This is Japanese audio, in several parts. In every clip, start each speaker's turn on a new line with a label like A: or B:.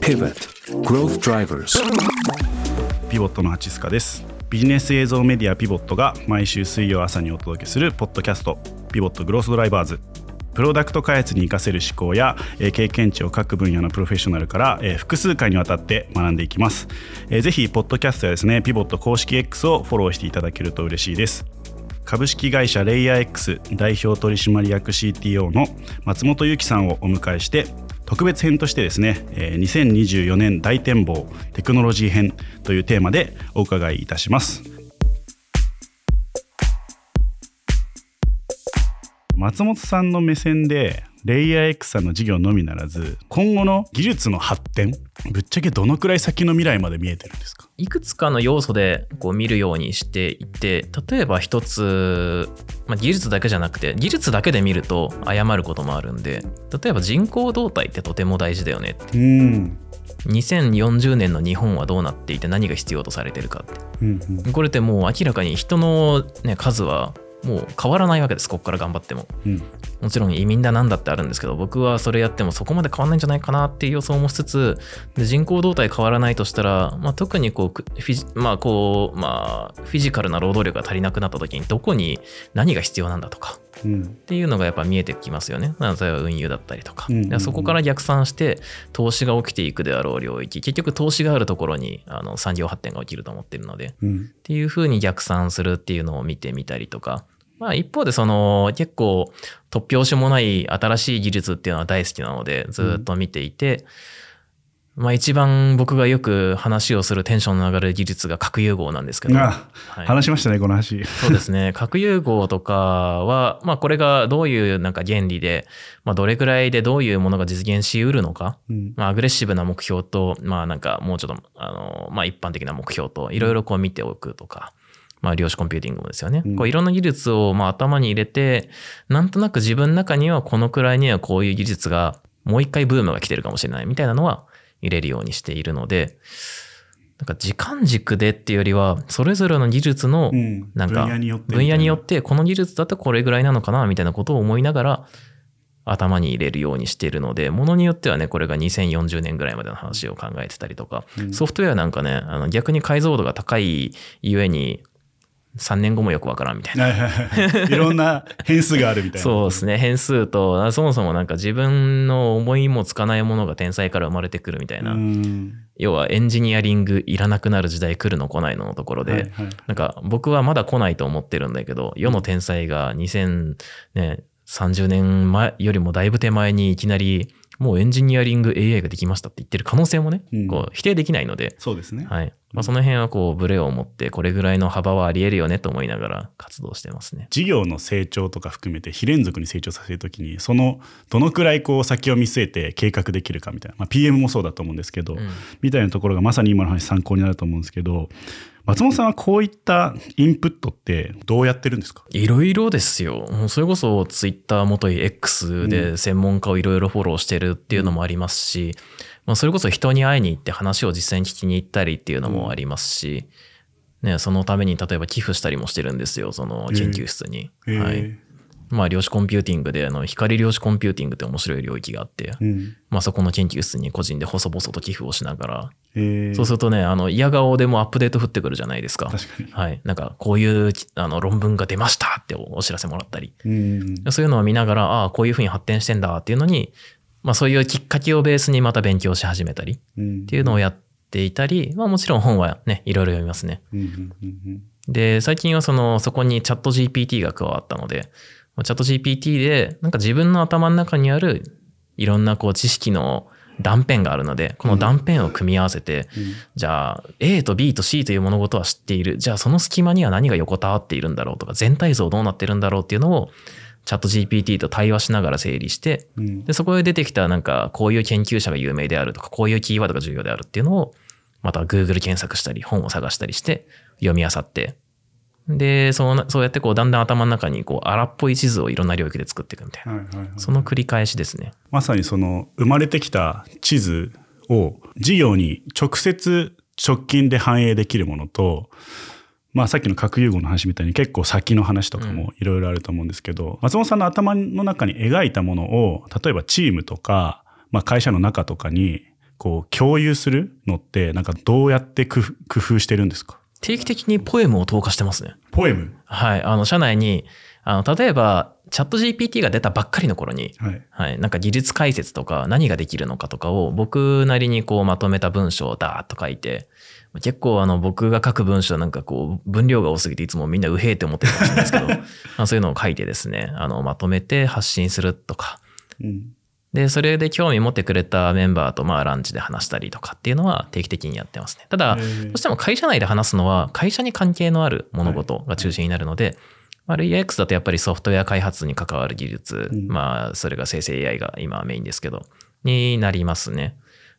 A: Pivot. Growth Drivers.
B: ピボットのハチスカです。ビジネス映像メディアピボットが毎週水曜朝にお届けするポッドキャスト。ピボットグロースドライバーズ。プロダクト開発に生かせる思考や、経験値を各分野のプロフェッショナルから、複数回にわたって学んでいきます、えーぜひポッドキャストやですねピボット公式 X をフォローしていただけると嬉しいです。株式会社レイヤー X 代表取締役 CTO の松本裕樹さんをお迎えして特別編としてですねえー2024年大展望テクノロジー編というテーマでお伺いいたします。松本さんの目線でレイヤー X さんの事業のみならず今後の技術の発展ぶっちゃけどのくらい先の未来まで見えてるんですか？
C: いくつかの要素でこう見るようにしていて例えば一つ、まあ、技術だけじゃなくて技術だけで見ると誤ることもあるんで例えば人口動態ってとても大事だよねって。
B: うん。
C: 2040年の日本はどうなっていて何が必要とされてるかって。
B: うんうん。
C: これってもう明らかに人の、ね、数はもう変わらないわけですここから頑張っても。
B: うん。
C: もちろん移民だなんだってあるんですけど僕はそれやってもそこまで変わらないんじゃないかなっていう予想もしつつで人口動態変わらないとしたら、まあ、特にこうくフィジ,、まあこうまあ、フィジカルな労働力が足りなくなった時にどこに何が必要なんだとか
B: うん。
C: っていうのがやっぱ見えてきますよね。例えば運輸だったりとか。
B: うんうん
C: そこから逆算して投資が起きていくであろう領域結局投資があるところにあの産業発展が起きると思ってるので
B: うん。
C: っていうふうに逆算するっていうのを見てみたりとか、まあ一方でその結構突拍子もない新しい技術っていうのは大好きなのでずっと見ていて、まあ一番僕がよく話をするテンションの上がる技術が核融合なんですけど、
B: あ
C: はい。
B: 話しましたねこの話。
C: そうですね。核融合とかは、まあこれがどういうなんか原理で、まあどれくらいでどういうものが実現しうるのか、
B: うん。
C: まあアグレッシブな目標と、まあなんかもうちょっと、あの、まあ一般的な目標と、いろいろこう見ておくとか、まあ量子コンピューティングもですよね。
B: うん。
C: こういろんな技術をまあ頭に入れて、なんとなく自分の中にはこのくらいにはこういう技術が、もう一回ブームが来てるかもしれないみたいなのは入れるようにしているので、なんか時間軸でっていうよりは、それぞれの技術の
B: うん。
C: なんか
B: 分野によって
C: この技術だとこれぐらいなのかなみたいなことを思いながら頭に入れるようにしているのでものによってはねこれが2040年ぐらいまでの話を考えてたりとか、
B: うん。
C: ソフトウェアなんかねあの逆に解像度が高いゆえに3年後もよくわからんみたいな。
B: はいろんな変数があるみたいな。
C: そうですね。変数とあそもそもなんか自分の思いもつかないものが天才から生まれてくるみたいな、
B: うん。
C: 要はエンジニアリングいらなくなる時代来るの来ないののところで、
B: はいはい。
C: なんか僕はまだ来ないと思ってるんだけど、世の天才が2030年前よりもだいぶ手前にいきなり、もうエンジニアリング AI ができましたって言ってる可能性もね、
B: うん。
C: こう否定できないので、
B: そうですね。
C: はい。まあ、その辺はこう、ブレを持って、これぐらいの幅はあり得るよねと思いながら活動してますね。
B: 事業の成長とか含めて非連続に成長させるときにそのどのくらいこう先を見据えて計画できるかみたいな、まあ、PM もそうだと思うんですけど、
C: うん。
B: みたいなところがまさに今の話参考になると思うんですけど松本さんはこういったインプットってどうやってるんですか？
C: いろいろですよ。それこそツイッター元い X で専門家をいろいろフォローしてるっていうのもありますし、まあ、それこそ人に会いに行って話を実際に聞きに行ったりっていうのもありますし、ね、そのために例えば寄付したりもしてるんですよ、その研究室に。
B: へえ
C: はい。まあ量子コンピューティングであの光量子コンピューティングって面白い領域があって、
B: うん
C: まあそこの研究室に個人で細々と寄付をしながら、そうするとね、あの嫌顔でもアップデート降ってくるじゃないですか。はい。なんか、こういうあの論文が出ましたってお知らせもらったり。
B: うん
C: そういうのを見ながら、ああ、こういうふうに発展してんだっていうのに、まあそういうきっかけをベースにまた勉強し始めたりっ
B: うん
C: ていうのをやっていたり、まあもちろん本はね、いろいろ読みますね。
B: うん
C: で、最近はその、そこにチャット GPT が加わったので、チャット GPT で、なんか自分の頭の中にあるいろんなこう知識の断片があるので、この断片を組み合わせて、じゃあ A と B と C という物事は知っている。じゃあその隙間には何が横たわっているんだろうとか、全体像どうなってるんだろうっていうのを、チャット GPT と対話しながら整理して、
B: うん。
C: で、そこで出てきたなんか、こういう研究者が有名であるとか、こういうキーワードが重要であるっていうのを、また Google 検索したり、本を探したりして、読み漁って、で、そうなそうやってこう、だんだん頭の中にこう、荒っぽい地図をいろんな領域で作っていくみたいな。
B: はいはいはい
C: その繰り返しですね。
B: まさにその生まれてきた地図を事業に直接直近で反映できるものと、まあさっきの核融合の話みたいに結構先の話とかもいろいろあると思うんですけど、松本さんの頭の中に描いたものを、例えばチームとか、まあ、会社の中とかにこう共有するのってなんかどうやって工夫してるんですか？
C: 定期的にポエムを投下してますね。
B: ポエム？
C: はい。あの、社内に、あの、例えば、チャット GPT が出たばっかりの頃に、
B: はい。
C: はい。なんか技術解説とか何ができるのかとかを僕なりにこうまとめた文章をダーッと書いて、結構あの僕が書く文章なんかこう分量が多すぎていつもみんなうへーって思ってるかもしれないですけど、まあそういうのを書いてですね、あのまとめて発信するとか。
B: うん。
C: で、それで興味持ってくれたメンバーとまあランチで話したりとかっていうのは定期的にやってますね。ただ、どうしても会社内で話すのは会社に関係のある物事が中心になるので、まあ、レイヤー X だとやっぱりソフトウェア開発に関わる技術、
B: うん
C: まあそれが生成 AI が今はメインですけど、になりますね。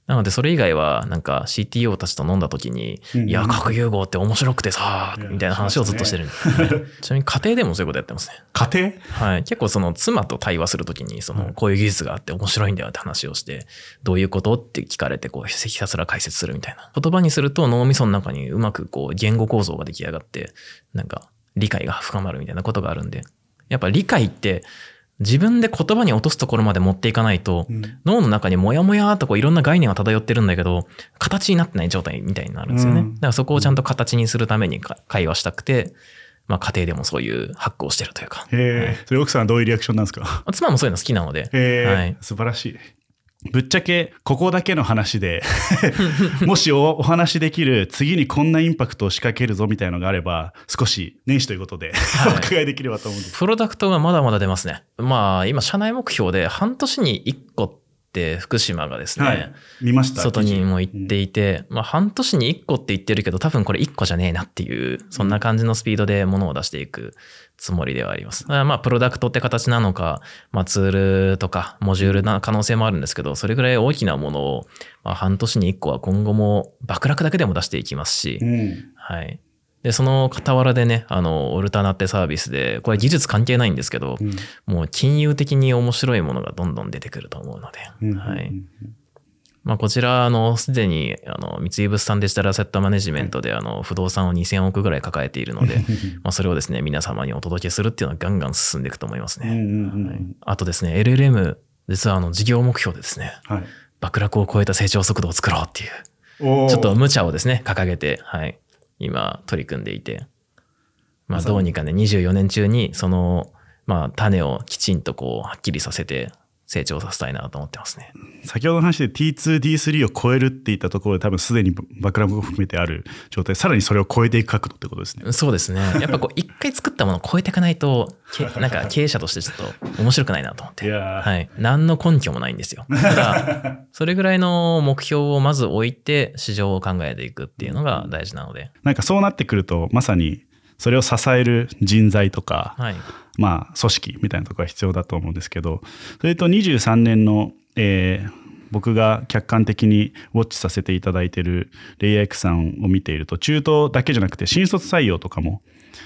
C: なのでそれ以外はなんか CTO たちと飲んだ時に、
B: うん
C: いや、核融合って面白くてさみたいな話をずっとしてるね、ちなみに家庭でもそういうことやってますね。
B: 家庭？
C: はい。結構その妻と対話するときに、そ
B: はい
C: の、こういう技術があって面白いんだよって話をして、どういうことって聞かれて、こう、ひたすら解説するみたいな。言葉にすると脳みその中にうまくこう、言語構造が出来上がって、なんか、理解が深まるみたいなことがあるんで、やっぱ理解って、自分で言葉に落とすところまで持っていかないと、
B: うん
C: 脳の中にモヤモヤとこういろんな概念が漂ってるんだけど、形になってない状態みたいになるんですよね。
B: うん
C: だからそこをちゃんと形にするためにか会話したくて、まあ家庭でもそういうハックをしてるというか。
B: へえ。それ奥さんはどういうリアクションなんですか？
C: まあ妻もそういうの好きなので、はい
B: 素晴らしい。ぶっちゃけここだけの話で もしおお話できる次にこんなインパクトを仕掛けるぞみたいのがあれば少し年始ということで、
C: はい
B: お伺いできればと思うんです。
C: プロダクトがまだまだ出ますね。まあ今社内目標で半年に1個福島がですね、
B: はい。見ました。
C: 外にも行っていて、まあ半年に1個って言ってるけど多分これ1個じゃねえなっていう、そんな感じのスピードで物を出していくつもりではあります。まあプロダクトって形なのか、まあツールとかモジュールな可能性もあるんですけど、それぐらい大きなものを、まあ、半年に1個は今後も爆落だけでも出していきますし、
B: うん。
C: はい。で、その傍らでね、あの、オルタナってサービスで、これ技術関係ないんですけど、
B: うん。
C: もう金融的に面白いものがどんどん出てくると思うので、
B: うん
C: はい。
B: うん
C: まあ、こちら、あの、すでに、あの、三井物産デジタルアセットマネジメントで、あの、不動産を2000億ぐらい抱えているので、まあ、それをですね、皆様にお届けするっていうのはガンガン進んでいくと思いますね。はい。あとですね、LLM、実はあの、事業目標でですね、
B: はい。
C: 爆落を超えた成長速度を作ろうっていう、ちょっと無茶をですね、掲げて、はい、今取り組んでいて、まあどうにかね、24年中にその、まあ種をきちんとこう、はっきりさせて成長させたいなと思ってますね。
B: 先ほどの話で T2、D3 を超えるって言ったところで多分すでにバックラムを含めてある状態、さらにそれを超えていく角度ってことですね。
C: そうですね。やっぱこう、一回作ったものを超えていかないと、け なんか経営者としてちょっと面白くないなと思って。はい。何の根拠もないんですよ。ただ、それぐらいの目標をまず置いて、市場を考えていくっていうのが大事なので。
B: なんかそうなってくると、まさにそれを支える人材とか、
C: はい。
B: まあ組織みたいなところが必要だと思うんですけど、それと23年の、えー僕が客観的にウォッチさせていただいているレイヤー X さんを見ていると、中東だけじゃなくて新卒採用とかも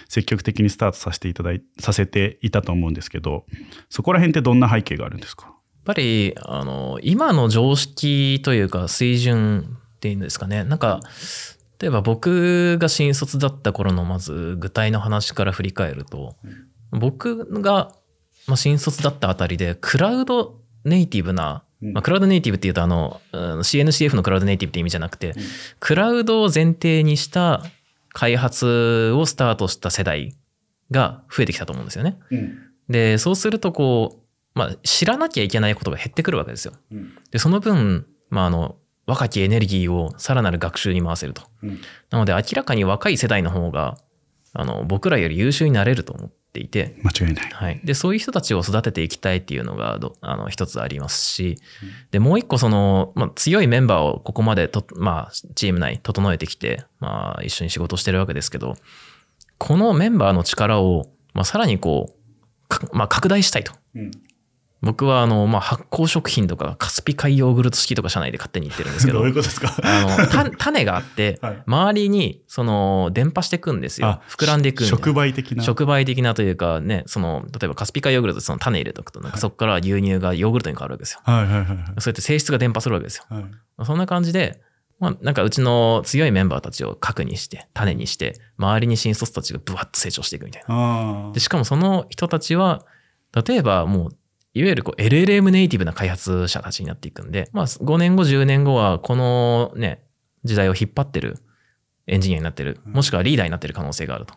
B: 積極的にスタートさせていただいさせていたと思うんですけど、そこら辺ってどんな背景があるんですか？
C: やっぱり、あの、今の常識というか水準っていうんですかね。なんか、例えば僕が新卒だった頃のまず具体の話から振り返ると、僕がまあ新卒だったあたりで、クラウドネイティブな、
B: うん
C: まあ、クラウドネイティブっていうとあの、うん CNCF のクラウドネイティブって意味じゃなくて、クラウドを前提にした開発をスタートした世代が増えてきたと思うんですよね。で、そうするとこう、まあ、知らなきゃいけないことが減ってくるわけですよ。で、その分、まあ、あの、若きエネルギーをさらなる学習に回せると。なので、明らかに若い世代の方が、あの、僕らより優秀になれると思っていて、
B: 間違いない。
C: はい。で、そういう人たちを育てていきたいっていうのがど、あの、一つありますし、で、もう一個その、まあ、強いメンバーをここまでと、まあ、チーム内整えてきて、まあ、一緒に仕事してるわけですけど、このメンバーの力を、まあ、さらにこう、かまあ、拡大したいと。僕は、あの、まあ、発酵食品とか、カスピ海ヨーグルト式とか社内で勝手に言ってるんですけど
B: どういう、ことですか？
C: あの、た種があって
B: はい、
C: 周りに、その、伝播していくんですよ。膨らんでいく。
B: 触媒的な。
C: 触媒的なというかね、その、例えばカスピカヨーグルトその種入れとくと、なんかそこから牛乳がヨーグルトに変わるわけですよ。
B: はいはいはいはい
C: そうやって性質が伝播するわけですよ。
B: はい。
C: そんな感じで、まあ、なんかうちの強いメンバーたちを核にして、種にして、周りに新卒たちがブワッと成長していくみたいな。
B: あ
C: で、しかもその人たちは、例えばもう、いわゆるこう LLM ネイティブな開発者たちになっていくんで、まあ5年後、10年後はこのね、時代を引っ張ってるエンジニアになってる、もしくはリーダーになってる可能性があると。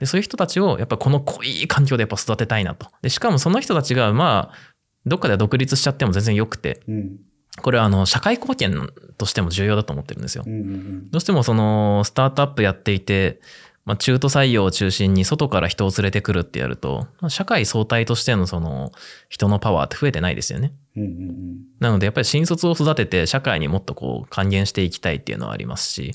C: でそういう人たちをやっぱこの濃い環境でやっぱ育てたいなと。でしかもその人たちがまあどっかで独立しちゃっても全然よくて
B: うん。
C: これはあの社会貢献としても重要だと思ってるんですよ
B: う。んうん
C: どうしてもそのスタートアップやっていて、まあ、中途採用を中心に外から人を連れてくるってやるとまあ社会総体としてのその人のパワーって増えてないですよね。
B: うん。うんうん
C: なのでやっぱり新卒を育てて社会にもっとこう還元していきたいっていうのはありますし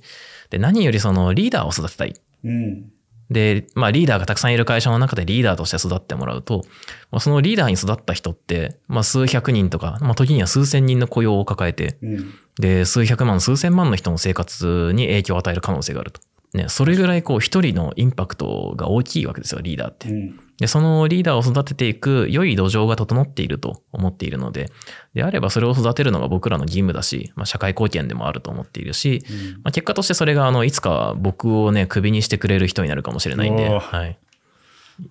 C: で何よりそのリーダーを育てたい
B: うん。うん。
C: で、まあリーダーがたくさんいる会社の中でリーダーとして育ってもらうと、まあ、そのリーダーに育った人って、まあ数百人とか、まあ時には数千人の雇用を抱えて、
B: うん。
C: で、数百万、数千万の人の生活に影響を与える可能性があると。ね、それぐらいこう一人のインパクトが大きいわけですよ、リーダーって。
B: うん。
C: で、そのリーダーを育てていく良い土壌が整っていると思っているので、であればそれを育てるのが僕らの義務だし、まあ、社会貢献でもあると思っているし、まあ、結果としてそれがあのいつか僕をね、クビにしてくれる人になるかもしれないんで、はい。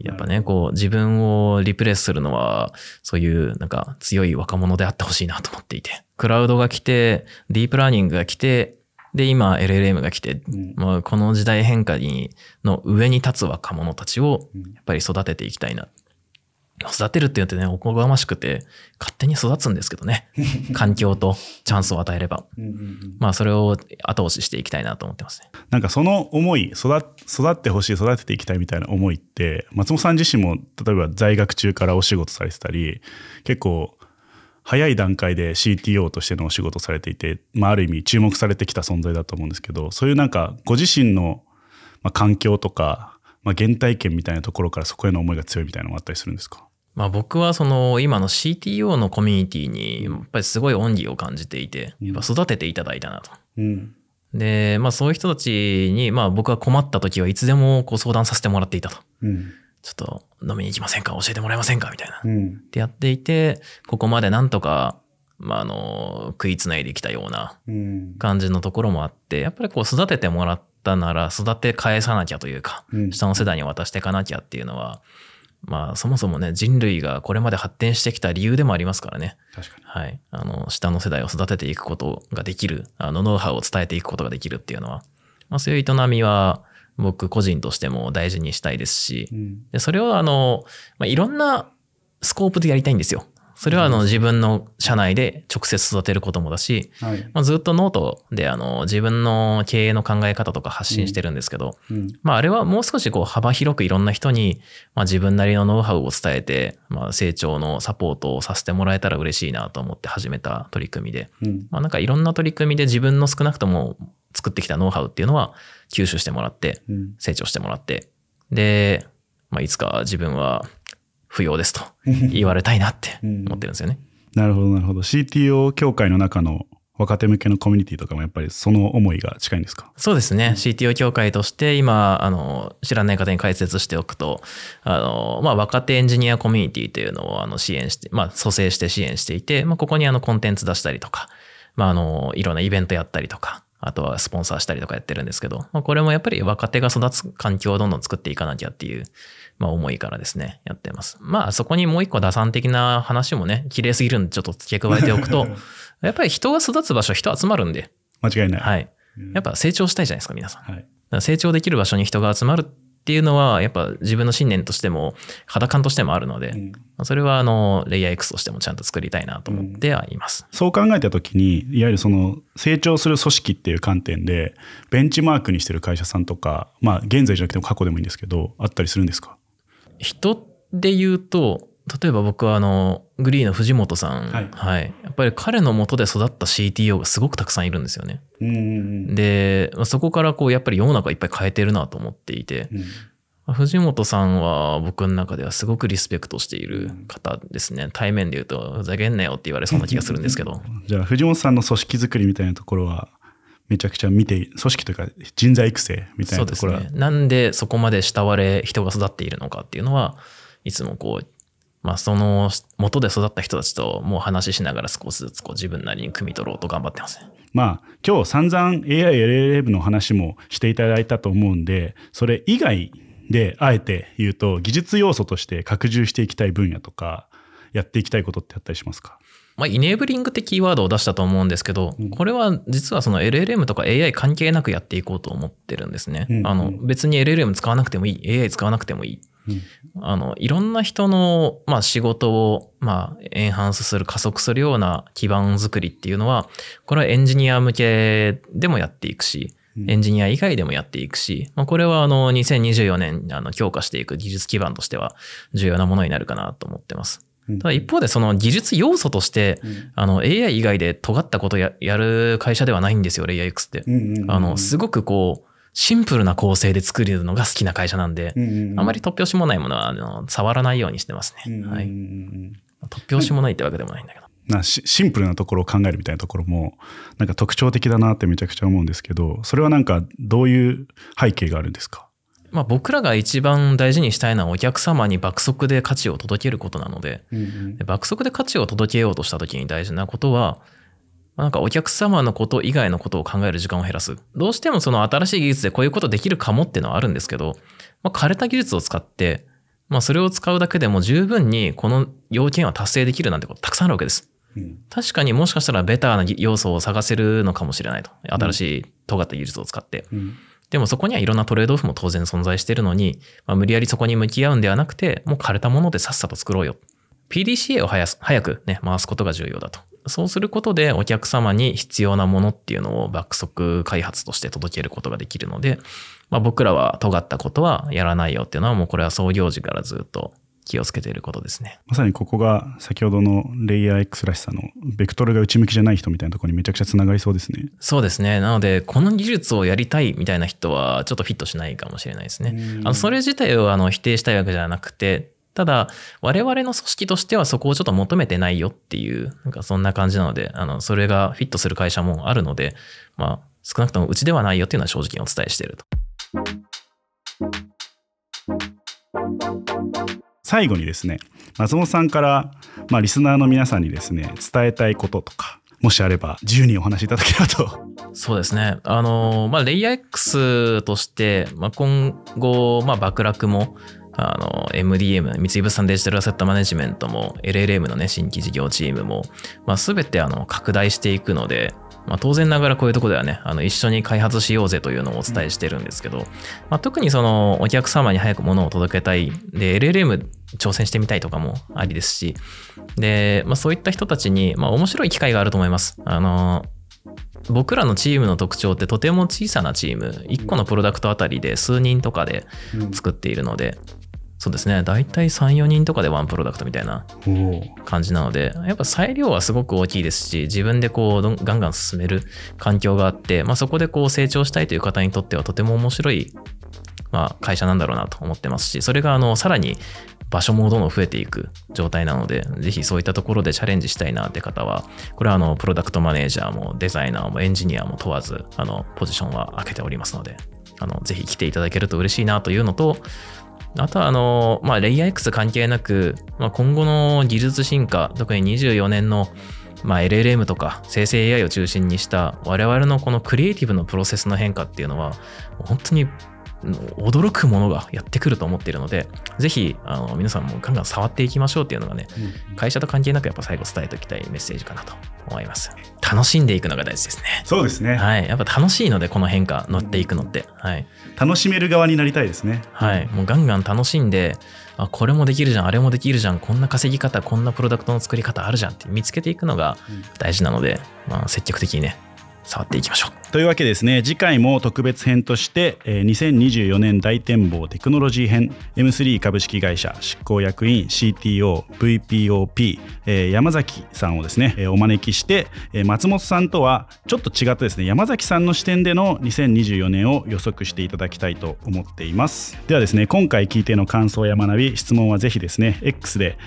C: やっぱね、こう自分をリプレイスするのは、そういうなんか強い若者であってほしいなと思っていて。クラウドが来て、ディープラーニングが来て、で、今 LLM が来て、
B: うん
C: まあ、この時代変化にの上に立つ若者たちを
B: うん
C: やっぱり育てていきたいな。育てるって言ってね、おこがましくて、勝手に育つんですけどね。環境とチャンスを与えれば。
B: うんうんうん
C: まあ、それを後押ししていきたいなと思ってますね。
B: なんかその思い育育ってほしい育てていきたいみたいな思いって松本さん自身も例えば在学中からお仕事されてたり結構早い段階で CTO としてのお仕事されていて、まあ、ある意味注目されてきた存在だと思うんですけどそういうなんかご自身の、まあ、環境とか、まあ、原体験みたいなところからそこへの思いが強いみたいなのがあったりするんですか？
C: まあ僕はその今の CTO のコミュニティにやっぱりすごい恩義を感じていて、やっぱ育てていただいたなと。
B: うん。
C: で、まあそういう人たちに、まあ僕は困った時はいつでもこう相談させてもらっていたと。
B: うん
C: ちょっと飲みに行きませんか？教えてもらえませんか？みたいな。っ
B: うん
C: てやっていて、ここまでなんとか、まああの、食いつないできたような
B: うん
C: 感じのところもあって、やっぱりこう育ててもらったなら育て返さなきゃというか、
B: うん
C: 下の世代に渡していかなきゃっていうのは、まあそもそもね、人類がこれまで発展してきた理由でもありますからね。
B: 確かに
C: はい。あの、下の世代を育てていくことができる、あの、ノウハウを伝えていくことができるっていうのは、まあそういう営みは僕個人としても大事にしたいですし
B: う、ん
C: でそれをあの、まあ、いろんなスコープでやりたいんですよ。それはあの自分の社内で直接育てることもだし、
B: はい。
C: まあ、ずっとノートであの自分の経営の考え方とか発信してるんですけど、
B: うん。
C: まああれはもう少しこう幅広くいろんな人に、まあ、自分なりのノウハウを伝えて、まあ、成長のサポートをさせてもらえたら嬉しいなと思って始めた取り組みで、
B: うん。
C: まあなんかいろんな取り組みで自分の少なくとも作ってきたノウハウっていうのは吸収してもらって、
B: うん。
C: 成長してもらって、で、まあ、いつか自分は不要ですと言われたいなって思ってるんですよね。
B: なるほどなるほど CTO 協会の中の若手向けのコミュニティとかもやっぱりその思いが近いんですか？
C: そうですね。CTO 協会として今、あの、知らない方に解説しておくと、あの、まあ、若手エンジニアコミュニティというのをあの支援して、まあ、蘇生して支援していて、まあ、ここにあの、コンテンツ出したりとか、まあ、あの、いろんなイベントやったりとか、あとはスポンサーしたりとかやってるんですけど、まあ、これもやっぱり若手が育つ環境をどんどん作っていかなきゃっていう、まあ、思いからですね、やってます。まあ、そこにもう一個打算的な話もね、綺麗すぎるんでちょっと付け加えておくと、やっぱり人が育つ場所、人集まるんで、
B: 間違いない。
C: はい。やっぱ成長したいじゃないですか、皆さん。
B: はい。
C: ら成長できる場所に人が集まるっていうのは、やっぱ自分の信念としても、肌感としてもあるので、
B: うん
C: まあそれはあの、レイヤー X としてもちゃんと作りたいなと思ってはいます。
B: そう考えたときに、いわゆるその成長する組織っていう観点で、ベンチマークにしてる会社さんとか、まあ現在じゃなくても過去でもいいんですけど、あったりするんですか？
C: 人で言うと、例えば僕はあの、グリーの藤本さん、
B: はい
C: やっぱり彼の元で育った CTO がすごくたくさんいるんですよね。で、まあそこからこう、やっぱり世の中いっぱい変えてるなと思っていて、
B: うん。
C: まあ藤本さんは僕の中ではすごくリスペクトしている方ですね。対面で言うと、ふざけんなよって言われそうな気がするんですけど。
B: じゃあ藤本さんの組織づくりみたいなところは、めちゃくちゃ見て、組織というか人材育成みたいなところは、
C: ね。なんでそこまで慕われ、人が育っているのかっていうのは、いつもこう、まあその元で育った人たちともう話ししながら少しずつこう自分なりに汲み取ろうと頑張ってます。
B: まあ今日散々 AI、LLM の話もしていただいたと思うんで、それ以外であえて言うと、技術要素として拡充していきたい分野とか、やっていきたいことってあったりしますか
C: まあ、イネーブリングってキーワードを出したと思うんですけど、これは実はその LLM とか AI 関係なくやっていこうと思ってるんですね。
B: うん
C: あの別に LLM 使わなくてもいい、AI 使わなくてもいい。あのいろんな人の、まあ、仕事を、まあ、エンハンスする加速するような基盤作りっていうのはこれはエンジニア向けでもやっていくしエンジニア以外でもやっていくし、まあ、これはあの2024年あの強化していく技術基盤としては重要なものになるかなと思ってます。ただ一方でその技術要素として、あの AI 以外で尖ったことややる会社ではないんですよ、レイヤー X って。あの、すごくこう、シンプルな構成で作るのが好きな会社なんで、あまり突拍子もないものはあの触らないようにしてますね。はい。突拍子もないってわけでもないんだけど。
B: なシシンプルなところを考えるみたいなところもなんか特徴的だなってめちゃくちゃ思うんですけどそれはなんかどういう背景があるんですか？
C: まあ、僕らが一番大事にしたいのはお客様に爆速で価値を届けることなので、で爆速で価値を届けようとした時に大事なことは、まあなんかお客様のこと以外のことを考える時間を減らす。どうしてもその新しい技術でこういうことできるかもっていうのはあるんですけど、まあ、枯れた技術を使って、まあ、それを使うだけでも十分にこの要件は達成できるなんてことたくさんあるわけです。確かにもしかしたらベターな要素を探せるのかもしれないと。新しい尖った技術を使って。でもそこにはいろんなトレードオフも当然存在しているのに、まあ、無理やりそこに向き合うんではなくて、もう枯れたものでさっさと作ろうよ。PDCA を早す早くね、回すことが重要だと。そうすることでお客様に必要なものっていうのを爆速開発として届けることができるので、まあ、僕らは尖ったことはやらないよっていうのはもうこれは創業時からずっと気をつけていることですね。
B: まさにここが先ほどのレイヤー X らしさのベクトルが内向きじゃない人みたいなところにめちゃくちゃつながりそうですね。
C: そうですね。なので、この技術をやりたいみたいな人はちょっとフィットしないかもしれないですね。あのそれ自体をあの否定したいわけじゃなくて、ただ、我々の組織としてはそこをちょっと求めてないよっていう、なんかそんな感じなので、あの、それがフィットする会社もあるので、まあ、少なくともうちではないよっていうのは正直にお伝えしていると。
B: 最後にですね松本さんから、まあ、リスナーの皆さんにですね伝えたいこととかもしあれば自由にお話しいただければと。
C: そうですね。あの、まあ、レイヤー X として、まあ、今後、まあ、爆落も、あの、MDM、三井物産デジタルアセットマネジメントも、LLM のね、新規事業チームも、まあ、すべて、あの、拡大していくので、まあ、当然ながらこういうとこではね、あの、一緒に開発しようぜというのをお伝えしてるんですけど、まあ、特にその、お客様に早く物を届けたい、で、LLM 挑戦してみたいとかもありですし、で、まあ、そういった人たちに、まあ、面白い機会があると思います。あの、僕らのチームの特徴ってとても小さなチーム。1個のプロダクトあたりで数人とかで作っているので、そうですね。大体34人とかでワンプロダクトみたいな感じなのでやっぱ裁量はすごく大きいですし自分でこうガンガン進める環境があって、まあ、そこでこう成長したいという方にとってはとても面白い、まあ、会社なんだろうなと思ってますしそれがあのさらに場所もどんどん増えていく状態なので、ぜひそういったところでチャレンジしたいなって方は、これはあの、プロダクトマネージャーもデザイナーもエンジニアも問わず、あの、ポジションは開けておりますので、あの、ぜひ来ていただけると嬉しいなというのと、あとはあの、まあ、レイヤー X 関係なく、まあ、今後の技術進化、特に24年のまあ、LLM とか生成 AI を中心にした我々のこのクリエイティブのプロセスの変化っていうのは本当に驚くものがやってくると思っているので、ぜひあの皆さんもガンガン触っていきましょうっていうのがね、うん、会社と関係なくやっぱ最後伝えておきたいメッセージかなと思います。楽しんでいくのが大事ですね。
B: そうですね。
C: はい。やっぱ楽しいので、この変化乗っていくのって。はい。
B: 楽しめる側になりたいですね。
C: はい。もうガンガン楽しんで、あ、これもできるじゃん、あれもできるじゃん、こんな稼ぎ方、こんなプロダクトの作り方あるじゃんって見つけていくのが大事なので、まあ、積極的にね、触っていきましょう。
B: というわけですね。次回も特別編として、2024年大展望テクノロジー編 M3 株式会社執行役員 CTOVPOP、山崎さんをですね、お招きして、松本さんとはちょっと違ったですね山崎さんの視点での2024年を予測していただきたいと思っています。ではですね今回聞いての感想や学び質問はぜひですね X で、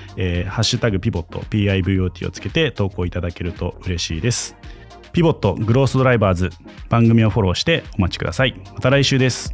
B: ハッシュタグピボット PIVOT をつけて投稿いただけると嬉しいです。ピボットグロースドライバーズ番組をフォローしてお待ちください。また来週です。